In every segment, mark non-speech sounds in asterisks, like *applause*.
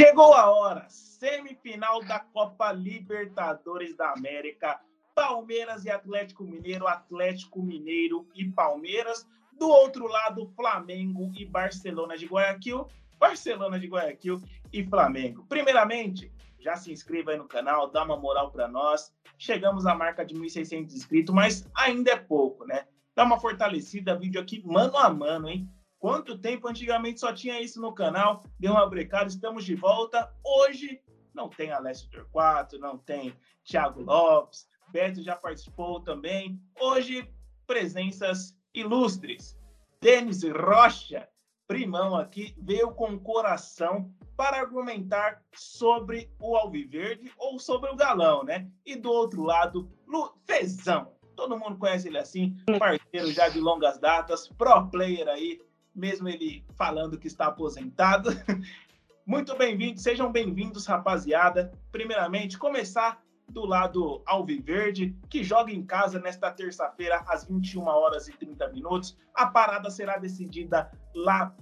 Chegou a hora, semifinal da Copa Libertadores da América. Palmeiras e Atlético Mineiro, Atlético Mineiro e Palmeiras. Do outro lado, Flamengo e Barcelona de Guayaquil, Barcelona de Guayaquil e Flamengo. Primeiramente, já se inscreva aí no canal, dá uma moral para nós. Chegamos à marca de 1.600 inscritos, mas ainda é pouco, né? Dá uma fortalecida, vídeo aqui mano a mano, hein? Quanto tempo antigamente só tinha isso no canal? Deu uma brecada, estamos de volta. Hoje não tem Alessio Torquato, não tem Thiago Lopes, Beto já participou também. Hoje, presenças ilustres. Denis Rocha, primão aqui, veio com coração para argumentar sobre o Alviverde ou sobre o Galão, né? E do outro lado, Lu Fezão. Todo mundo conhece ele assim, parceiro já de longas datas, pro player aí, mesmo ele falando que está aposentado. *laughs* Muito bem-vindos, sejam bem-vindos, rapaziada. Primeiramente, começar do lado Alviverde, que joga em casa nesta terça-feira, às 21 horas e 30 minutos. A parada será decidida lá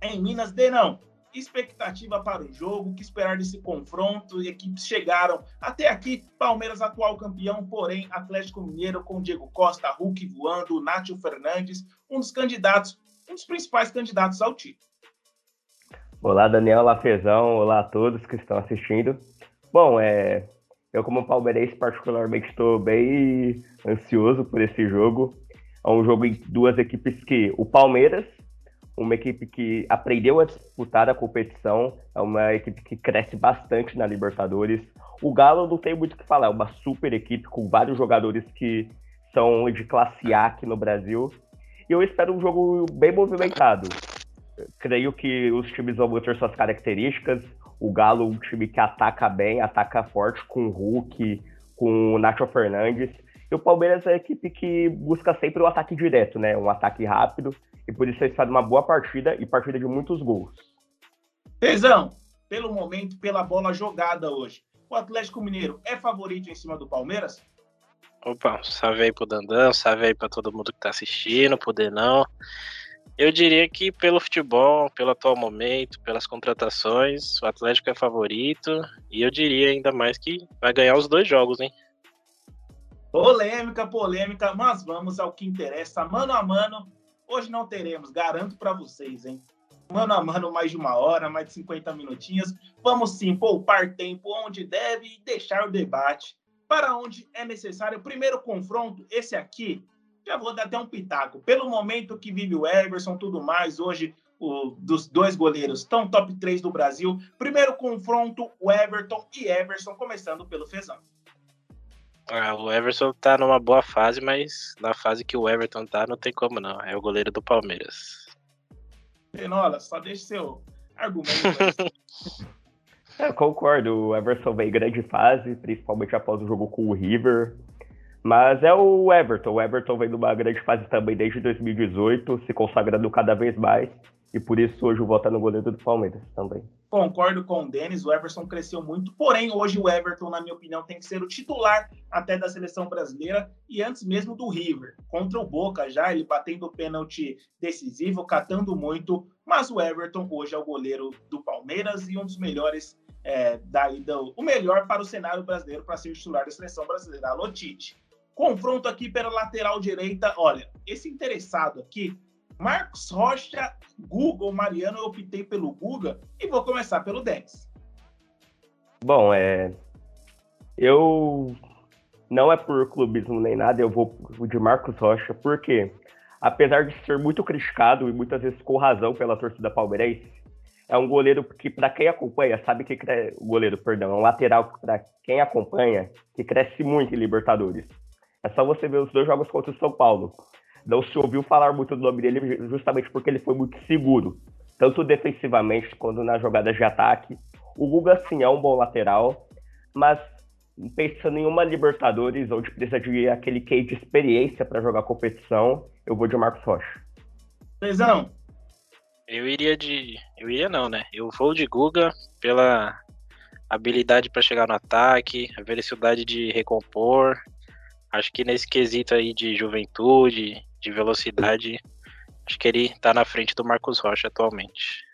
em Minas de não. Expectativa para o jogo, que esperar desse confronto? Equipes chegaram até aqui. Palmeiras, atual campeão, porém, Atlético Mineiro com Diego Costa, Hulk voando, Nátio Fernandes, um dos candidatos um dos principais candidatos ao título. Olá, Daniel Lafezão. Olá a todos que estão assistindo. Bom, é, eu, como palmeirense, particularmente estou bem ansioso por esse jogo. É um jogo em duas equipes que o Palmeiras, uma equipe que aprendeu a disputar a competição, é uma equipe que cresce bastante na Libertadores. O Galo não tem muito o que falar, é uma super equipe com vários jogadores que são de classe A aqui no Brasil. E eu espero um jogo bem movimentado. Creio que os times vão ter suas características. O Galo, um time que ataca bem, ataca forte, com o Hulk, com o Nacho Fernandes. E o Palmeiras é a equipe que busca sempre o ataque direto, né? Um ataque rápido. E por isso eles fazem uma boa partida e partida de muitos gols. Pezão, pelo momento, pela bola jogada hoje, o Atlético Mineiro é favorito em cima do Palmeiras? Opa, salve aí pro Dandan, salve aí pra todo mundo que tá assistindo, pro Denão. Eu diria que pelo futebol, pelo atual momento, pelas contratações, o Atlético é favorito. E eu diria ainda mais que vai ganhar os dois jogos, hein? Polêmica, polêmica, mas vamos ao que interessa. Mano a mano, hoje não teremos, garanto para vocês, hein? Mano a mano, mais de uma hora, mais de 50 minutinhos. Vamos sim poupar tempo onde deve e deixar o debate para onde é necessário. O primeiro confronto, esse aqui, já vou dar até um pitaco. Pelo momento que vive o Everson, tudo mais, hoje o, dos dois goleiros estão top 3 do Brasil. Primeiro confronto, o Everton e Everson, começando pelo Fezão. Ah, o Everson tá numa boa fase, mas na fase que o Everton tá, não tem como não. É o goleiro do Palmeiras. Penola, só deixa seu argumento. *laughs* Eu concordo, o Everton em grande fase, principalmente após o jogo com o River. Mas é o Everton, o Everton vem numa grande fase também desde 2018, se consagrando cada vez mais. E por isso hoje o voto é no goleiro do Palmeiras também. Concordo com o Denis, o Everson cresceu muito, porém hoje o Everton, na minha opinião, tem que ser o titular até da seleção brasileira e antes mesmo do River. Contra o Boca já, ele batendo o pênalti decisivo, catando muito, mas o Everton hoje é o goleiro do Palmeiras e um dos melhores é, daí o melhor para o cenário brasileiro para ser titular da seleção brasileira, a Lotite. Confronto aqui pela lateral direita. Olha, esse interessado aqui, Marcos Rocha, Google, Mariano, eu optei pelo Guga e vou começar pelo Denis. Bom, é. Eu. Não é por clubismo nem nada, eu vou de Marcos Rocha, porque, apesar de ser muito criticado e muitas vezes com razão pela torcida palmeirense, é um goleiro que, para quem acompanha, sabe que cre... o goleiro, perdão, é um lateral que, para quem acompanha, que cresce muito em Libertadores. É só você ver os dois jogos contra o São Paulo. Não se ouviu falar muito do nome dele justamente porque ele foi muito seguro, tanto defensivamente quanto nas jogadas de ataque. O Guga, sim, é um bom lateral, mas pensando em uma Libertadores, onde precisa de aquele quê de experiência para jogar competição, eu vou de Marcos Rocha. Lesão, eu iria de. Eu iria não, né? Eu vou de Guga pela habilidade para chegar no ataque, a velocidade de recompor. Acho que nesse quesito aí de juventude, de velocidade, acho que ele tá na frente do Marcos Rocha atualmente.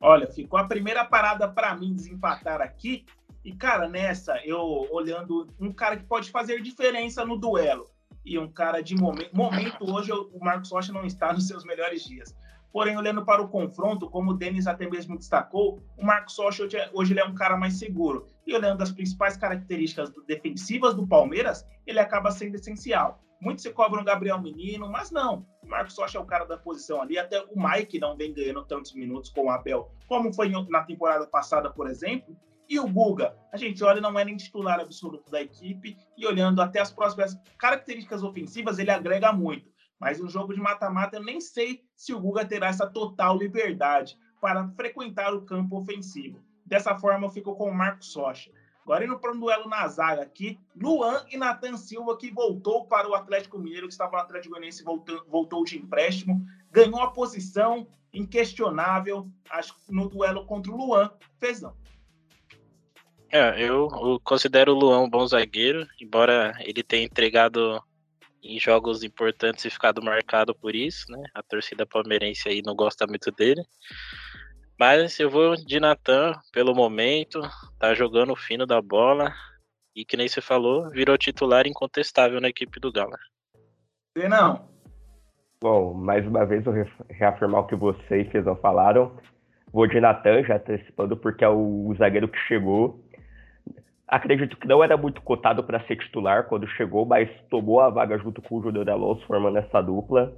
Olha, ficou a primeira parada para mim desempatar aqui. E, cara, nessa, eu olhando um cara que pode fazer diferença no duelo. E um cara de momento. Momento, hoje o Marcos Rocha não está nos seus melhores dias. Porém, olhando para o confronto, como o Denis até mesmo destacou, o Marcos Rocha hoje, é, hoje ele é um cara mais seguro. E olhando as principais características defensivas do Palmeiras, ele acaba sendo essencial. Muitos se cobram o Gabriel Menino, mas não. O Marcos Rocha é o cara da posição ali. Até o Mike não vem ganhando tantos minutos com o Abel, como foi na temporada passada, por exemplo. E o Guga, a gente olha, não é nem titular absoluto da equipe, e olhando até as próximas características ofensivas, ele agrega muito. Mas no jogo de mata-mata, eu nem sei se o Guga terá essa total liberdade para frequentar o campo ofensivo. Dessa forma, eu fico com o Marcos Rocha. Agora indo para um duelo na zaga aqui, Luan e Nathan Silva, que voltou para o Atlético Mineiro, que estava no Atlético Goianiense voltou, voltou de empréstimo, ganhou a posição inquestionável acho, no duelo contra o Luan Fezão. É, eu, eu considero o Luan um bom zagueiro, embora ele tenha entregado em jogos importantes e ficado marcado por isso, né? A torcida palmeirense aí não gosta muito dele. Mas eu vou de Natan pelo momento, tá jogando o fino da bola e que nem você falou, virou titular incontestável na equipe do Galo. Não. Bom, mais uma vez eu reafirmar o que você e Fezão falaram. Vou de Natan, já antecipando, porque é o zagueiro que chegou. Acredito que não era muito cotado para ser titular quando chegou, mas tomou a vaga junto com o Júnior Alonso, formando essa dupla.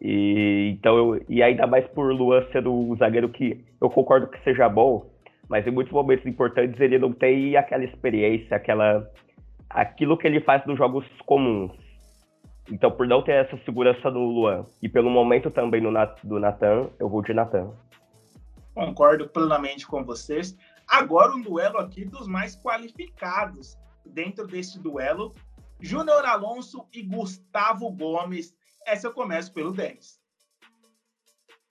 E, então eu, e ainda mais por Luan sendo um zagueiro que eu concordo que seja bom, mas em muitos momentos importantes ele não tem aquela experiência, aquela aquilo que ele faz nos jogos comuns. Então, por não ter essa segurança no Luan e pelo momento também no, do Natan, eu vou de Natan. Concordo plenamente com vocês. Agora um duelo aqui dos mais qualificados dentro desse duelo. Júnior Alonso e Gustavo Gomes essa eu começo pelo 10.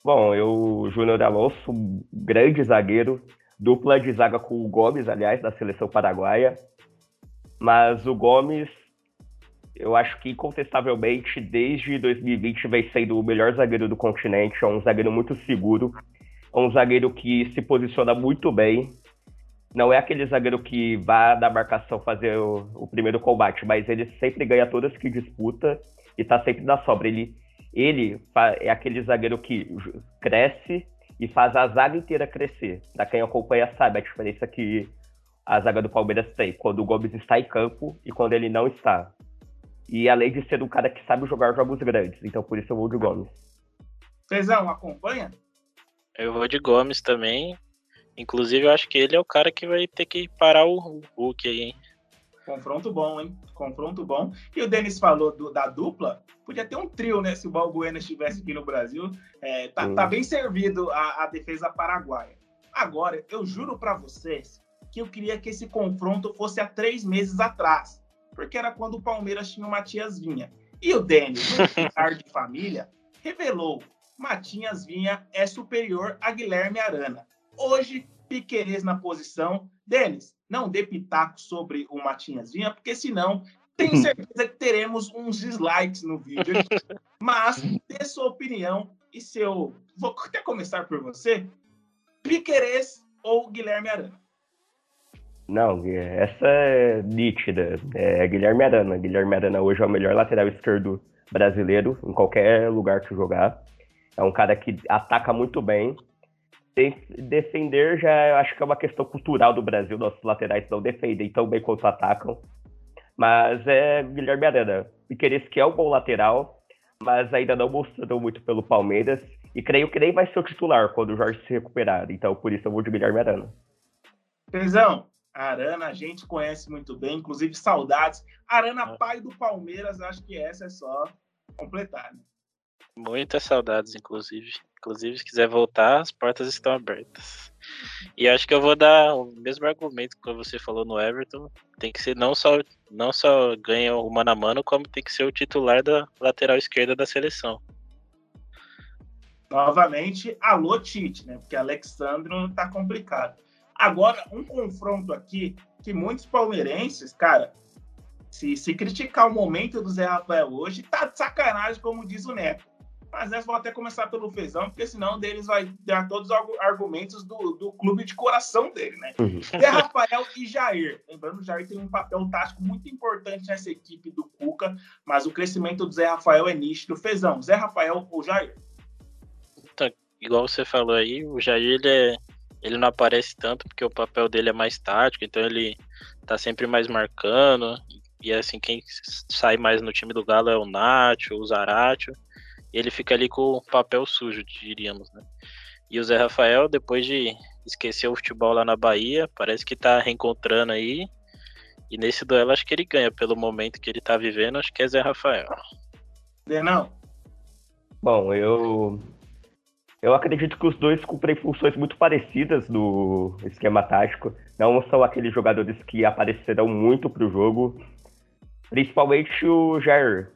Bom, eu, Júnior Alonso, grande zagueiro, dupla de zaga com o Gomes, aliás, da seleção paraguaia. Mas o Gomes, eu acho que incontestavelmente, desde 2020, vem sendo o melhor zagueiro do continente. É um zagueiro muito seguro, é um zagueiro que se posiciona muito bem. Não é aquele zagueiro que vai da marcação fazer o, o primeiro combate, mas ele sempre ganha todas que disputa e tá sempre na sobra. Ele, ele é aquele zagueiro que cresce e faz a zaga inteira crescer. Pra quem acompanha sabe a diferença que a zaga do Palmeiras tem quando o Gomes está em campo e quando ele não está. E além de ser um cara que sabe jogar jogos grandes, então por isso eu vou de Gomes. Fezão, acompanha? Eu vou de Gomes também. Inclusive, eu acho que ele é o cara que vai ter que parar o Hulk aí, hein? Confronto bom, hein? Confronto bom. E o Denis falou do, da dupla. Podia ter um trio, né? Se o Balbuena estivesse aqui no Brasil. É, tá, tá, bem servido a, a, defesa paraguaia. Agora, eu juro para vocês que eu queria que esse confronto fosse há três meses atrás. Porque era quando o Palmeiras tinha o Matias Vinha. E o Denis, no de família, revelou Matias Vinha é superior a Guilherme Arana. Hoje, Piquerez na posição. Denis, não dê pitaco sobre o Matinhas Vinha, porque senão tenho certeza que teremos uns dislikes no vídeo. *laughs* Mas dê sua opinião e seu. Vou até começar por você. Piquerez ou Guilherme Arana? Não, essa é nítida. É Guilherme Arana. Guilherme Arana hoje é o melhor lateral esquerdo brasileiro em qualquer lugar que jogar. É um cara que ataca muito bem, defender já acho que é uma questão cultural do Brasil, nossos laterais não defendem tão bem quanto atacam. Mas é Guilherme Arana. Piqueires que é um bom lateral, mas ainda não mostrou muito pelo Palmeiras. E creio que nem vai ser o titular quando o Jorge se recuperar. Então por isso eu vou de Guilherme Arana. Pezão, Arana a gente conhece muito bem, inclusive saudades. Arana, pai do Palmeiras, acho que essa é só completar. Né? Muitas saudades, inclusive. Inclusive, se quiser voltar, as portas estão abertas. E acho que eu vou dar o mesmo argumento que você falou no Everton. Tem que ser não só, não só ganha o mano a mano, como tem que ser o titular da lateral esquerda da seleção. Novamente, alô Tite, né? Porque Alexandro tá complicado. Agora, um confronto aqui que muitos palmeirenses, cara, se, se criticar o momento do Zé Rafael hoje, tá de sacanagem, como diz o Neto Mas nessa vou até começar pelo Fezão, porque senão deles vai dar todos os argumentos do, do clube de coração dele, né? Uhum. Zé Rafael e Jair. Lembrando, o Jair tem um papel tático muito importante nessa equipe do Cuca, mas o crescimento do Zé Rafael é nítido. Fezão, Zé Rafael ou Jair? Então, igual você falou aí, o Jair ele, é, ele não aparece tanto porque o papel dele é mais tático, então ele tá sempre mais marcando. E assim, quem sai mais no time do Galo é o Nacho, o Zaratio ele fica ali com o papel sujo, diríamos, né? E o Zé Rafael, depois de esquecer o futebol lá na Bahia, parece que tá reencontrando aí. E nesse duelo acho que ele ganha pelo momento que ele tá vivendo, acho que é Zé Rafael. Não. Bom, eu eu acredito que os dois cumprem funções muito parecidas no esquema tático. Não são aqueles jogadores que aparecerão muito para o jogo. Principalmente o Jair.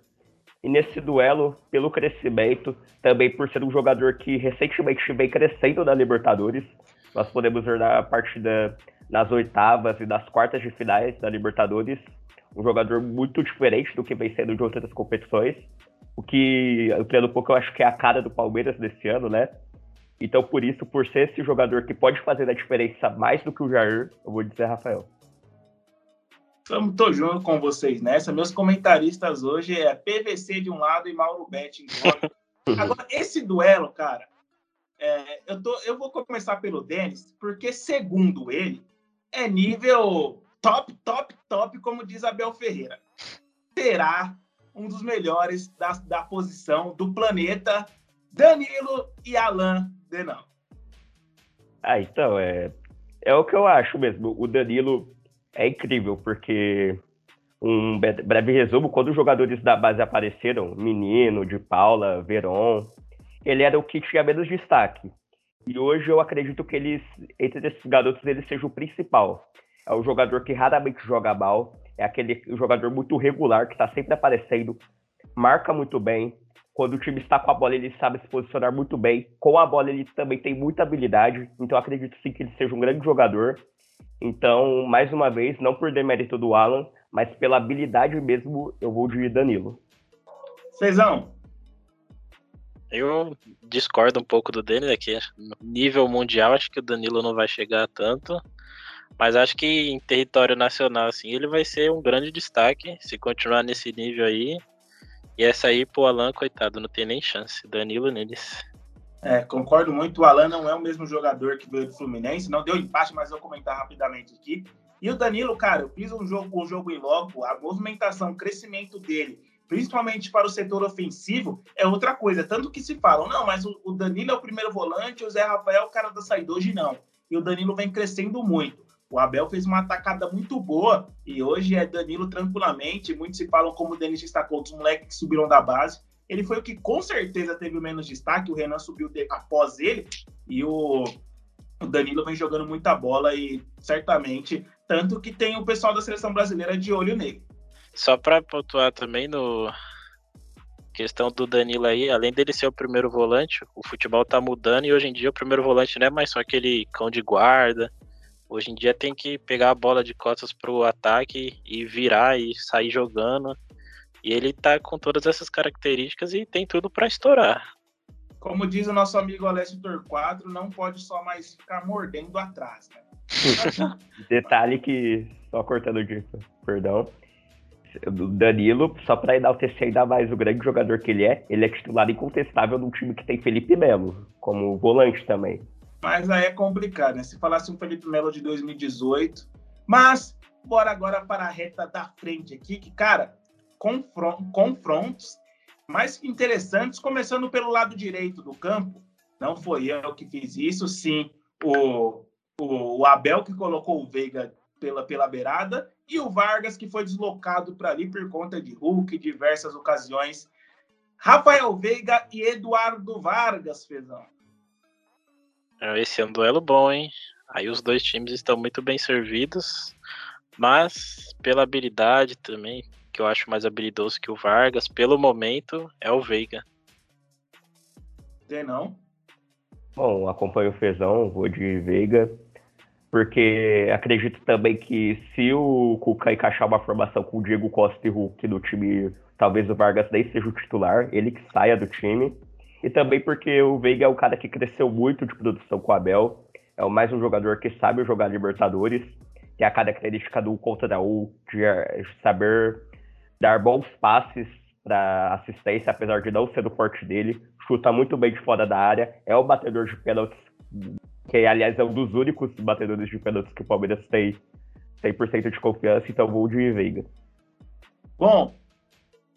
E nesse duelo, pelo crescimento, também por ser um jogador que recentemente vem crescendo na Libertadores, nós podemos ver na partida nas oitavas e nas quartas de finais da Libertadores, um jogador muito diferente do que vem sendo de outras competições, o que, ampliando um pouco, eu acho que é a cara do Palmeiras desse ano, né? Então, por isso, por ser esse jogador que pode fazer a diferença mais do que o Jair, eu vou dizer Rafael. Estou junto com vocês nessa. Meus comentaristas hoje é PVC de um lado e Mauro Betti em outro. *laughs* Agora, esse duelo, cara, é, eu, tô, eu vou começar pelo Denis, porque, segundo ele, é nível top, top, top, como diz Abel Ferreira. Será um dos melhores da, da posição do planeta, Danilo e Alain Denão. Ah, então, é, é o que eu acho mesmo. O Danilo é incrível, porque um breve resumo, quando os jogadores da base apareceram, Menino, de Paula, Veron, ele era o que tinha menos destaque. E hoje eu acredito que eles, entre esses garotos, ele seja o principal. É o jogador que raramente joga mal, é aquele jogador muito regular, que está sempre aparecendo, marca muito bem. Quando o time está com a bola, ele sabe se posicionar muito bem. Com a bola, ele também tem muita habilidade. Então, acredito sim que ele seja um grande jogador. Então, mais uma vez, não por demérito do Alan, mas pela habilidade mesmo, eu vou de Danilo. Cezão. Eu discordo um pouco do Danilo aqui. No nível mundial, acho que o Danilo não vai chegar tanto. Mas acho que em território nacional, assim, ele vai ser um grande destaque se continuar nesse nível aí. E essa aí, pro Alan, coitado, não tem nem chance. Danilo neles. É, concordo muito. O Alan não é o mesmo jogador que veio do Fluminense. Não deu empate, mas vou comentar rapidamente aqui. E o Danilo, cara, eu fiz um jogo, um jogo em logo, a movimentação, o crescimento dele, principalmente para o setor ofensivo, é outra coisa. Tanto que se falam, não, mas o, Danilo é o primeiro volante, o Zé Rafael é o cara da saída. Hoje não. E o Danilo vem crescendo muito. O Abel fez uma atacada muito boa e hoje é Danilo tranquilamente. Muitos se falam como o Denis destacou, dos moleques que subiram da base ele foi o que com certeza teve o menos destaque. O Renan subiu de, após ele e o, o, Danilo vem jogando muita bola e certamente, tanto que tem o pessoal da seleção brasileira de olho nele. Só para pontuar também no questão do Danilo aí, além dele ser o primeiro volante, o futebol tá mudando e hoje em dia o primeiro volante não é mais só aquele cão de guarda. Hoje em dia tem que pegar a bola de costas pro ataque e virar e sair jogando. E ele tá com todas essas características e tem tudo para estourar. Como diz o nosso amigo Alessio Torquato, não pode só mais ficar mordendo atrás. Né? *laughs* Detalhe que, só cortando disso, perdão. O Danilo, só para enaltecer ainda mais o grande jogador que ele é, ele é titular incontestável num time que tem Felipe Melo, como volante também. Mas aí é complicado, né? Se falasse um Felipe Melo de 2018. Mas, bora agora para a reta da frente aqui, que, cara, confrontos mais interessantes, começando pelo lado direito do campo. Não foi eu que fiz isso, sim, o, o, o Abel que colocou o Veiga pela, pela beirada e o Vargas que foi deslocado para ali por conta de Hulk em diversas ocasiões. Rafael Veiga e Eduardo Vargas, Fezão. É, esse é um duelo bom, hein? Aí os dois times estão muito bem servidos, mas pela habilidade também, que eu acho mais habilidoso que o Vargas, pelo momento, é o Veiga. Tem não? Bom, acompanho o Fezão, vou de Veiga, porque acredito também que se o Cuca encaixar uma formação com o Diego Costa e Hulk no time, talvez o Vargas nem seja o titular, ele que saia do time. e também porque o Veiga é o cara que cresceu muito de produção com o Abel. É o mais um jogador que sabe jogar Libertadores, que é a característica do contra U, de saber dar bons passes para assistência, apesar de não ser o forte dele. Chuta muito bem de fora da área, é o batedor de pênaltis, que aliás é um dos únicos batedores de pênaltis que o Palmeiras tem 100% de confiança, então vou de Veiga. Bom,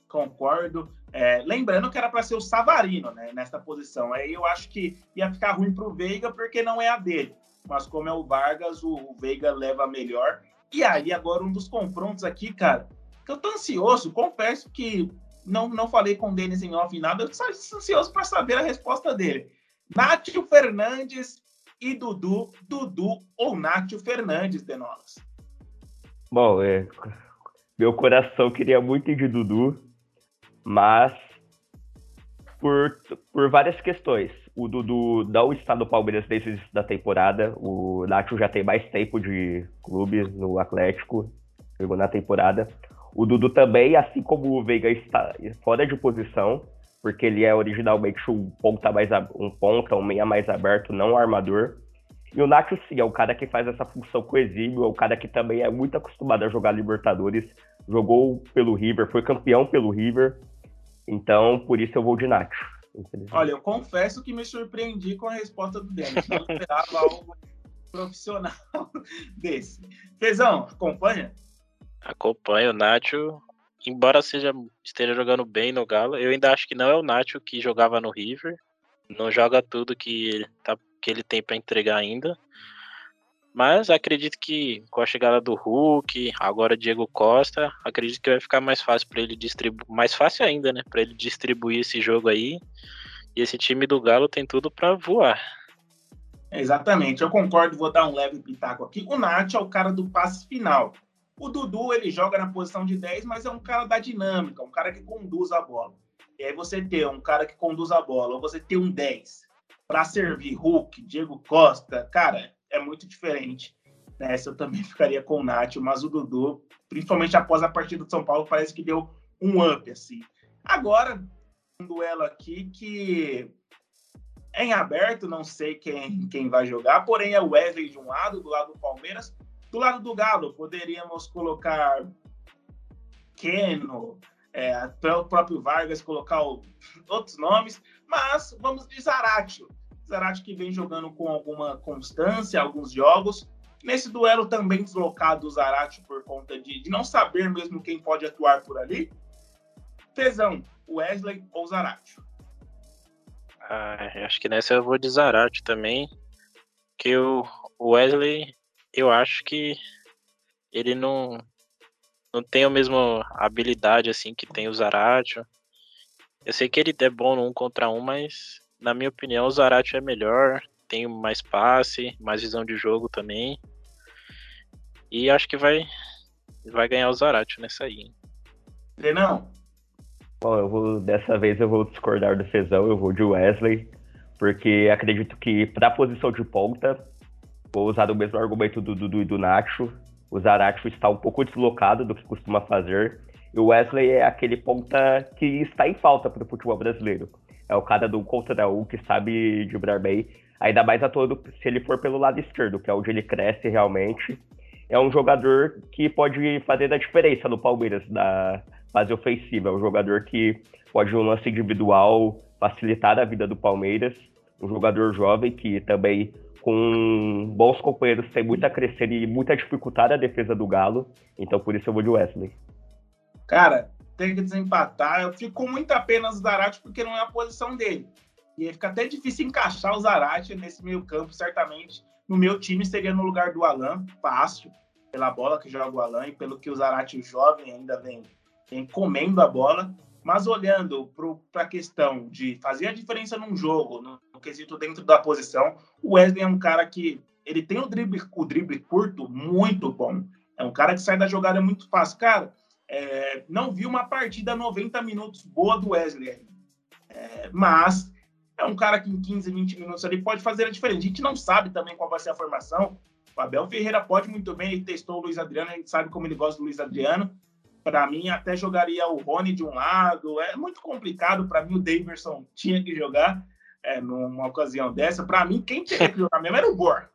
concordo. É, lembrando que era para ser o Savarino né, nessa posição. Aí eu acho que ia ficar ruim para o Veiga porque não é a dele. Mas como é o Vargas, o, Veiga leva melhor. E aí, agora, um dos confrontos aqui, cara, eu tô ansioso, confesso que não, não falei com o Denis em off nada, eu tô ansioso para saber a resposta dele. Nátio Fernandes e Dudu, Dudu ou Nátio Fernandes, Denolas? Bom, é, meu coração queria muito ir de Dudu, mas por, por várias questões. O Dudu não está no Palmeiras desde da temporada. O Nacho já tem mais tempo de clube no Atlético, jogou na temporada. O Dudu também, assim como o Veiga, está fora de posição, porque ele é originalmente um ponta, mais, um ponta, um meia mais aberto, não um armador. E o Nacho, sim, é o cara que faz essa função exímio, é o cara que também é muito acostumado a jogar Libertadores, jogou pelo River, foi campeão pelo River, então por isso eu vou de Nacho. Olha, eu confesso que me surpreendi com a resposta do Denis, não esperava algo profissional *laughs* desse. Fezão, acompanha? Acompanho o Nacho, embora seja, esteja jogando bem no Galo, eu ainda acho que não é o Nacho que jogava no River, não joga tudo que ele, tá, que ele tem para entregar ainda. Mas acredito que com a chegada do Hulk, agora Diego Costa, acredito que vai ficar mais fácil para ele distribuir, mais fácil ainda, né, para ele distribuir esse jogo aí. E esse time do Galo tem tudo para voar. Exatamente, eu concordo, vou dar um leve pitaco aqui. O Nath é o cara do passe final. O Dudu, ele joga na posição de 10, mas é um cara da dinâmica, um cara que conduz a bola. E aí você ter um cara que conduz a bola, ou você ter um 10 para servir Hulk, Diego Costa, cara, é muito diferente. Nessa eu também *laughs* ficaria com o Nath, mas o Dudu, principalmente após a partida do São Paulo, parece que deu um up, assim. Agora, um duelo aqui que é em aberto, não sei quem, quem vai jogar, porém é o Wesley de um lado, do lado do Palmeiras. Do lado do Galo, poderíamos colocar Keno, é, o próprio Vargas colocar o, outros nomes, mas vamos de Zaratio. Zaratio que vem jogando com alguma constância, alguns jogos. Nesse duelo também deslocado o Zaratio por conta de, de, não saber mesmo quem pode atuar por ali. Fezão, Wesley ou Zaratio? Ah, acho que nessa eu vou de Zaratio também, que o Wesley, eu acho que ele não não tem a mesma habilidade assim que tem o Zaratio. Eu sei que ele é bom no um contra um, mas na minha opinião o Zaratio é melhor, tem mais passe, mais visão de jogo também. E acho que vai vai ganhar o Zaratio nessa aí. Não. Bom, eu vou dessa vez eu vou discordar do Fezão, eu vou de Wesley, porque acredito que para a posição de ponta vou usar o mesmo argumento do Dudu e do Nacho o Zaratio está um pouco deslocado do que costuma fazer. E o Wesley é aquele ponta que está em falta para o futebol brasileiro. É o cara do contra um que sabe driblar bem, ainda mais a todo se ele for pelo lado esquerdo, que é onde ele cresce realmente. É um jogador que pode fazer a diferença no Palmeiras na fase ofensiva. É um jogador que pode, no lance individual, facilitar a vida do Palmeiras. Um jogador jovem que também com bons companheiros tem muito a crescer e muito a dificultar a defesa do Galo. Então por isso eu vou de Wesley. Cara, tem que desempatar. Eu fico com muita pena do Zarate porque não é a posição dele. E fica até difícil encaixar o Zarate nesse meio campo, certamente. No meu time seria no lugar do Alan, fácil, pela bola que joga o Alan e pelo que o Zarate jovem ainda vem, vem comendo a bola. Mas olhando para a questão de fazer a diferença num jogo, no, quesito dentro da posição, o Wesley é um cara que ele tem o drible, o drible curto muito bom. É um cara que sai da jogada muito fácil. Cara, é, não vi uma partida 90 minutos boa do Wesley. É, mas é um cara que em 15, 20 minutos ali pode fazer a diferença. A gente não sabe também qual vai ser a formação. O Abel Ferreira pode muito bem, ele testou o Luiz Adriano, a gente sabe como ele gosta do Luiz Adriano Para mim, até jogaria o Rony de um lado. É muito complicado. Para mim, o Davidson tinha que jogar é, numa ocasião dessa. Para mim, quem tinha que jogar mesmo era o Bor,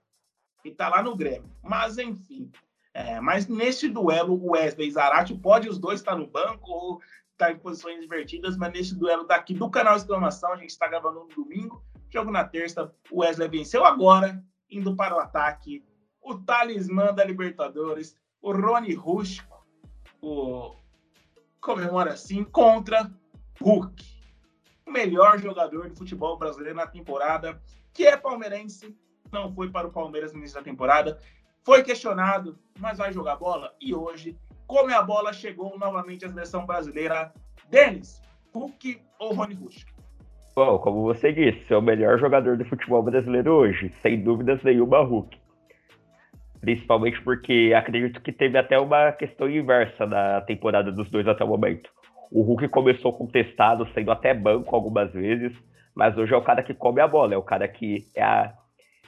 que está lá no Grêmio. Mas, enfim. É, mas nesse duelo, o Wesley e Zarate pode os dois estar no banco ou estar em posições invertidas, mas nesse duelo daqui do canal Exclamação, a gente está gravando no domingo, jogo na terça, o Wesley venceu agora, indo para o ataque, o talismã da Libertadores, o Rony Rush, o comemora assim, contra Hulk, melhor jogador de futebol brasileiro na temporada, que é palmeirense, não foi para o Palmeiras no início da temporada, foi questionado, mas vai jogar bola. E hoje, como a bola chegou novamente à seleção brasileira, Denis, Hulk ou Rony Rush? Bom, como você disse, é o melhor jogador de futebol brasileiro hoje, sem dúvidas nenhuma, Hulk. Principalmente porque acredito que teve até uma questão inversa na temporada dos dois até o momento. O Hulk começou contestado, sendo até banco algumas vezes, mas hoje é o cara que come a bola, é o cara que é a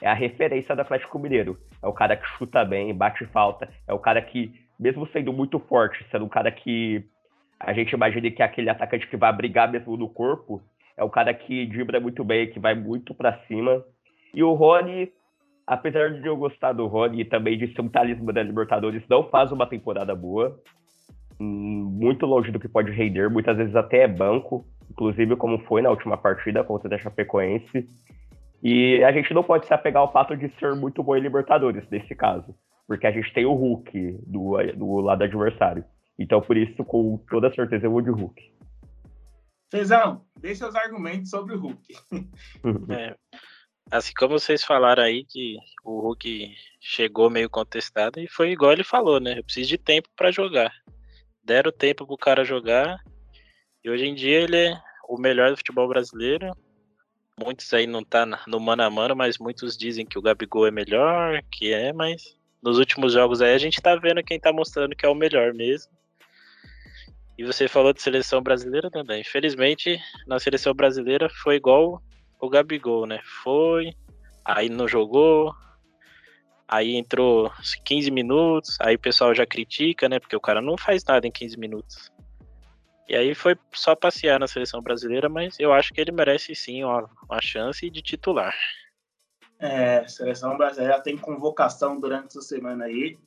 é a referência do Atlético Mineiro. É o cara que chuta bem, bate falta. É o cara que, mesmo sendo muito forte, sendo um cara que a gente imagina que é aquele atacante que vai brigar mesmo no corpo, é o cara que dribla muito bem, que vai muito para cima. E o Rony, apesar de eu gostar do Rony e também de ser um talismã da Libertadores, não faz uma temporada boa. Muito longe do que pode render, muitas vezes até é banco, inclusive como foi na última partida contra a Chapecoense. E a gente não pode se apegar ao fato de ser muito bom em Libertadores, nesse caso. Porque a gente tem o Hulk do, do lado adversário. Então, por isso, com toda certeza, eu vou de Hulk. Fezão, deixa os argumentos sobre o Hulk. *laughs* é, assim como vocês falaram aí que o Hulk chegou meio contestado e foi igual ele falou, né? Eu preciso de tempo para jogar. Deram tempo pro cara jogar e hoje em dia ele é o melhor do futebol brasileiro muitos aí não tá no mano a mano, mas muitos dizem que o Gabigol é melhor, que é, mas nos últimos jogos aí a gente tá vendo quem tá mostrando que é o melhor mesmo. E você falou de seleção brasileira também. Infelizmente, na seleção brasileira foi igual o Gabigol, né? Foi, aí não jogou, aí entrou 15 minutos, aí o pessoal já critica, né? Porque o cara não faz nada em 15 minutos. E aí foi só passear na seleção brasileira, mas eu acho que ele merece sim uma, uma chance de titular. É, seleção brasileira tem convocação durante essa semana aí.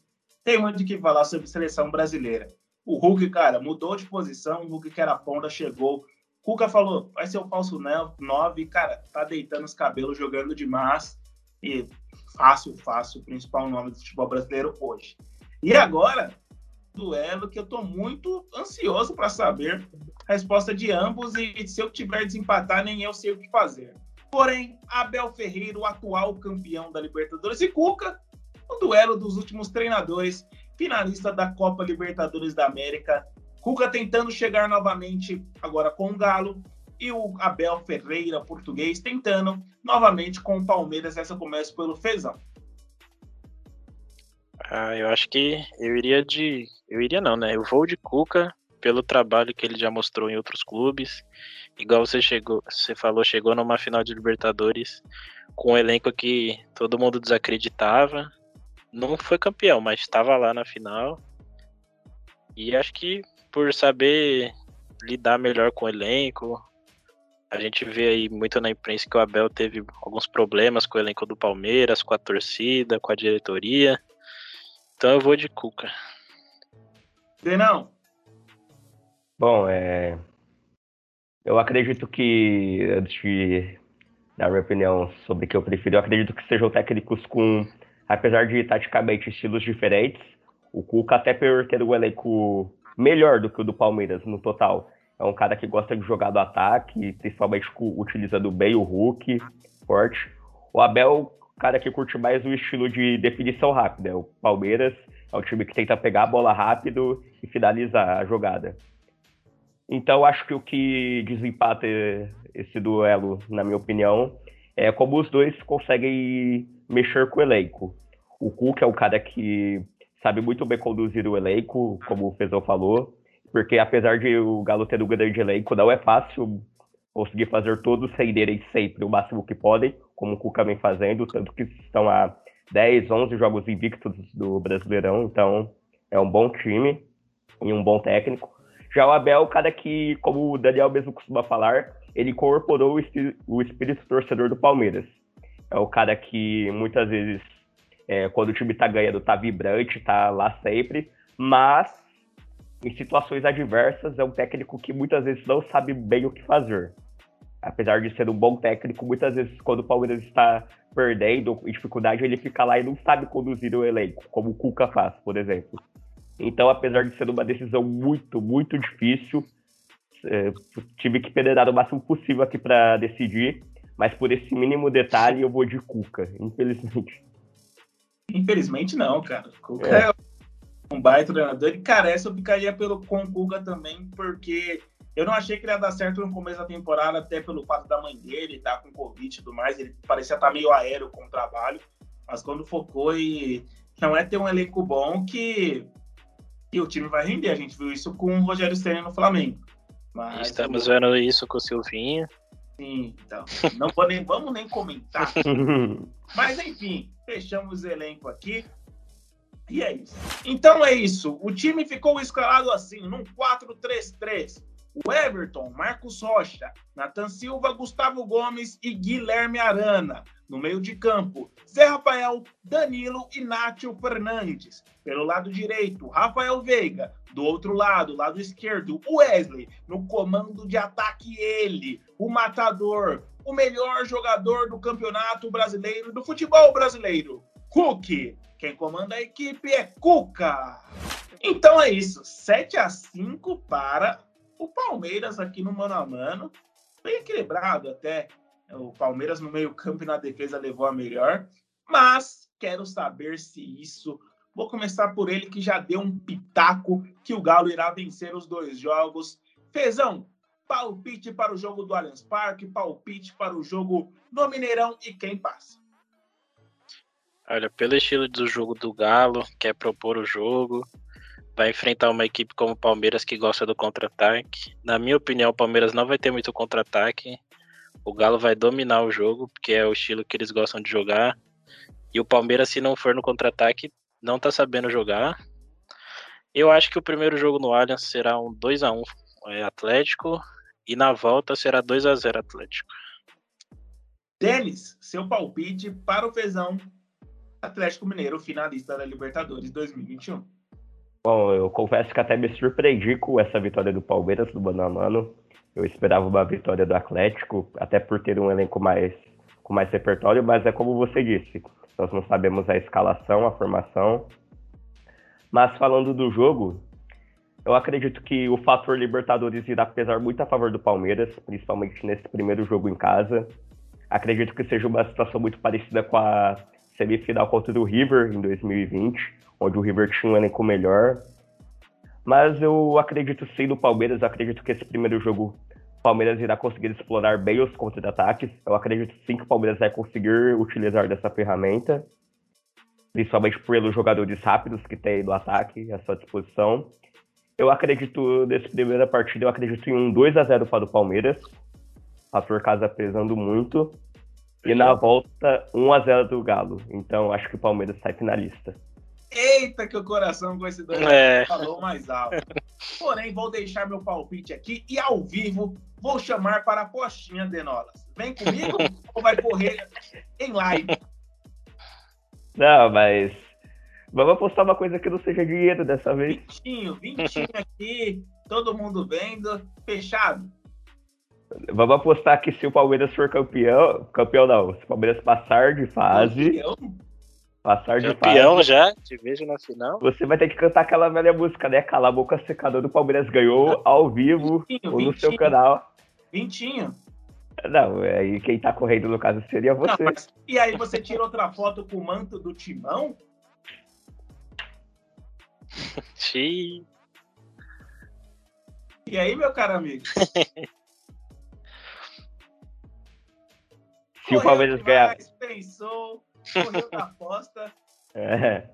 Tem muito o que falar sobre seleção brasileira. O Hulk, cara, mudou de posição. O Hulk, que era ponta, chegou. O Cuca falou, vai ser o falso 9. Cara, tá deitando os cabelos, jogando demais. E fácil, fácil, o principal nome do futebol brasileiro hoje. E agora, duelo que eu estou muito ansioso para saber a resposta de ambos e se eu tiver desempatar, nem eu sei o que fazer. Porém, Abel Ferreira, o atual campeão da Libertadores, e Cuca, o duelo dos últimos treinadores, finalista da Copa Libertadores da América. Cuca tentando chegar novamente agora com o Galo e o Abel Ferreira, português, tentando novamente com o Palmeiras. Essa começa pelo Fezão. Ah, eu acho que eu iria de. Eu iria não, né? Eu vou de Cuca pelo trabalho que ele já mostrou em outros clubes. Igual você chegou, você falou, chegou numa final de Libertadores com um elenco que todo mundo desacreditava. Não foi campeão, mas estava lá na final. E acho que por saber lidar melhor com o elenco, a gente vê aí muito na imprensa que o Abel teve alguns problemas com o elenco do Palmeiras, com a torcida, com a diretoria. Então eu vou de Cuca. Denão. Bom, é. Eu acredito que, antes de dar minha opinião sobre o que eu prefiro, eu acredito que sejam técnicos com, apesar de taticamente estilos diferentes, o Cuca, até por ter um elenco melhor do que o do Palmeiras no total. É um cara que gosta de jogar do ataque, principalmente utilizando bem o Hulk, forte. O Abel cara que curte mais o estilo de definição rápida. O Palmeiras é um time que tenta pegar a bola rápido e finalizar a jogada. Então, acho que o que desempata esse duelo, na minha opinião, é como os dois conseguem mexer com o elenco. O Cook é um cara que sabe muito bem conduzir o elenco, como o Fezão falou, porque apesar de o Galo ter um grande elenco, não é fácil conseguir fazer todos renderem sempre o máximo que podem, como o Cuca vem fazendo, tanto que estão a 10, 11 jogos invictos do Brasileirão, então é um bom time. e um bom técnico. Já o Abel, cara que, como o Daniel mesmo costuma falar, ele incorporou o espírito torcedor do Palmeiras. É o cara que muitas vezes, é, quando o time tá ganhando, tá vibrante, tá lá sempre, mas em situações adversas é um técnico que muitas vezes não sabe bem o que fazer. Apesar de ser um bom técnico, muitas vezes quando o Palmeiras está perdendo em dificuldade, ele fica lá e não sabe conduzir o elenco, como o Cuca faz, por exemplo. Então, apesar de ser uma decisão muito, muito difícil, é, tive que peneirar o máximo possível aqui para decidir, mas por esse mínimo detalhe eu vou de Cuca, infelizmente. Infelizmente não, cara. Cuca é, é um baita treinador e, cara, essa eu ficaria pelo, com também, porque eu não achei que ele ia dar certo no começo da temporada, até pelo fato da mãe dele estar tá com Covid e tudo mais, ele parecia estar tá meio aéreo com o trabalho, mas quando focou e não é ter um elenco bom que e o time vai render. A gente viu isso com o Rogério Senna no Flamengo. Mas, Estamos vendo isso com o Silvinho. Sim, então. Não nem, vamos nem comentar. *laughs* Mas enfim, fechamos o elenco aqui. E é isso. Então é isso. O time ficou escalado assim, num 4-3-3. O Everton, Marcos Rocha, Nathan Silva, Gustavo Gomes e Guilherme Arana. No meio de campo, Zé Rafael, Danilo e Nátio Fernandes. Pelo lado direito, Rafael Veiga. Do outro lado, lado esquerdo, Wesley. No comando de ataque, ele, o matador, o melhor jogador do campeonato brasileiro, do futebol brasileiro, Cook. Quem comanda a equipe é Cuca. Então é isso, 7 a 5 para o Palmeiras aqui no mano a mano. Bem equilibrado até. O Palmeiras no meio-campo e na defesa levou a melhor. Mas quero saber se isso. Vou começar por ele, que já deu um pitaco que o Galo irá vencer os dois jogos. Fezão, palpite para o jogo do Allianz Parque, palpite para o jogo no Mineirão e quem passa? Olha, pelo estilo do jogo do Galo, quer propor o jogo, vai enfrentar uma equipe como o Palmeiras que gosta do contra-ataque. Na minha opinião, o Palmeiras não vai ter muito contra-ataque. O Galo vai dominar o jogo, porque é o estilo que eles gostam de jogar. E o Palmeiras, se não for no contra-ataque, não tá sabendo jogar. Eu acho que o primeiro jogo no Allianz será um 2 a 1 é, Atlético e na volta será 2 a 0 Atlético. Denis, seu palpite para o Fezão Atlético Mineiro, finalista da Libertadores 2021. Bom, eu confesso que até me surpreendi com essa vitória do Palmeiras, do Mano a Mano. Eu esperava uma vitória do Atlético, até por ter um elenco mais com mais repertório, mas é como você disse, nós não sabemos a escalação, a formação. Mas falando do jogo, eu acredito que o fator Libertadores irá pesar muito a favor do Palmeiras, principalmente nesse primeiro jogo em casa. Acredito que seja uma situação muito parecida com a semifinal contra o River em 2020, onde o River tinha um elenco melhor. Mas eu acredito sim no Palmeiras, acredito que esse primeiro jogo o Palmeiras irá conseguir explorar bem os contra-ataques. Eu acredito sim que o Palmeiras vai conseguir utilizar dessa ferramenta, principalmente pelos jogadores rápidos que tem no ataque à sua disposição. Eu acredito, nessa primeira partida, eu acredito em um 2 a 0 para o Palmeiras. Pastor Casa pesando muito. E na volta, 1 a 0 do Galo. Então acho que o Palmeiras sai finalista. Eita, que o coração com esse dois é. falou mais alto. Porém, vou deixar meu palpite aqui e ao vivo vou chamar para a postinha Denolas. Vem comigo *laughs* ou vai correr em live? Não, mas vamos apostar uma coisa que não seja dinheiro dessa vez. Vintinho, vintinho aqui, todo mundo vendo, fechado. Vamos apostar que se o Palmeiras for campeão, campeão não, se o Palmeiras passar de fase, campeão? Passar Campeão de fase. já, te vejo na final. Você vai ter que cantar aquela velha música, né? Cala a boca secador do Palmeiras ganhou ao vivo vintinho, ou no seu canal. Vintinho. Não, aí quem tá correndo no caso seria você. Não, mas, e aí você tira outra foto com o manto do timão? *laughs* Xiii. E aí, meu caro amigo? *laughs* Se o Palmeiras ganhar. Pensou Correu da aposta. *laughs* É.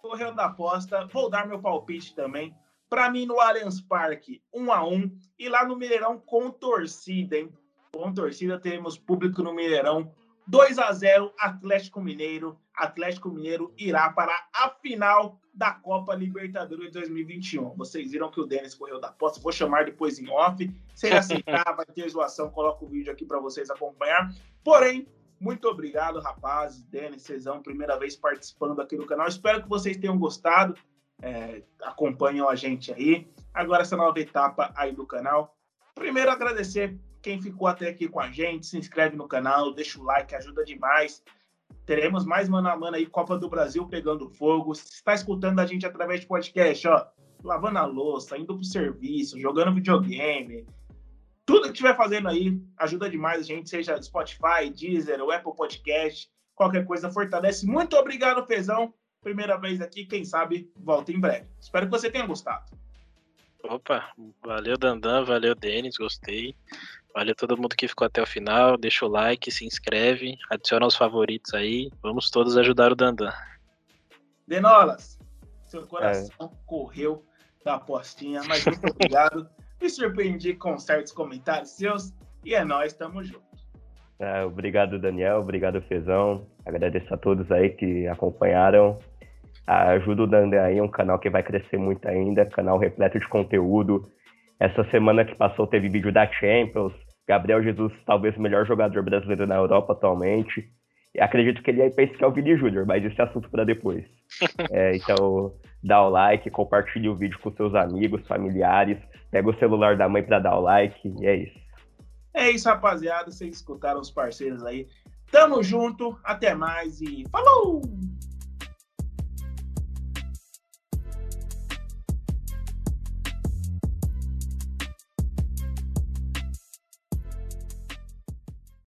Correu da aposta. Vou dar meu palpite também. Para mim, no Allianz Parque, 1 um a 1 um, E lá no Mineirão, com torcida, hein? Com torcida, teremos público no Mineirão. 2 a 0 Atlético Mineiro. Atlético Mineiro irá para a final da Copa Libertadores 2021. Vocês viram que o Denis correu da posse. Vou chamar depois em off. Se ele aceitar, *laughs* vai ter zoação. Coloco o vídeo aqui para vocês acompanhar. Porém, muito obrigado, rapazes. Denis, Cezão, primeira vez participando aqui do canal. Espero que vocês tenham gostado. É, acompanham a gente aí. Agora, essa nova etapa aí do canal. Primeiro, agradecer quem ficou até aqui com a gente. Se inscreve no canal, deixa o like, ajuda demais. Teremos mais mano a mano aí, Copa do Brasil pegando fogo. Se está escutando a gente através de podcast, ó, lavando a louça, indo pro serviço, jogando videogame, tudo que estiver fazendo aí ajuda demais a gente, seja Spotify, Deezer, o Apple Podcast, qualquer coisa fortalece. Muito obrigado, Fezão. Primeira vez aqui, quem sabe volta em breve. Espero que você tenha gostado. Opa, valeu Dandan, valeu Denis, gostei. Valeu todo mundo que ficou até o final. Deixa o like, se inscreve, adiciona os favoritos aí. Vamos todos ajudar o Dandan. Denolas, seu coração é. correu da apostinha, mas muito obrigado. *laughs* Me surpreendi com certos comentários seus e é nós, tamo junto. É, obrigado, Daniel. Obrigado, Fezão. Agradeço a todos aí que acompanharam. Ajuda o Dandan aí, um canal que vai crescer muito ainda, canal repleto de conteúdo. Essa semana que passou teve vídeo da Champions, Gabriel Jesus, talvez o melhor jogador brasileiro na Europa atualmente. E acredito que ele aí pensa que é o Vini Júnior, mas esse é assunto para depois. *laughs* É, então, dá o like, compartilhe o vídeo com seus amigos, familiares, pega o celular da mãe para dar o like, e é isso. É isso, rapaziada. Vocês escutaram os parceiros aí. Tamo junto, até mais e falou!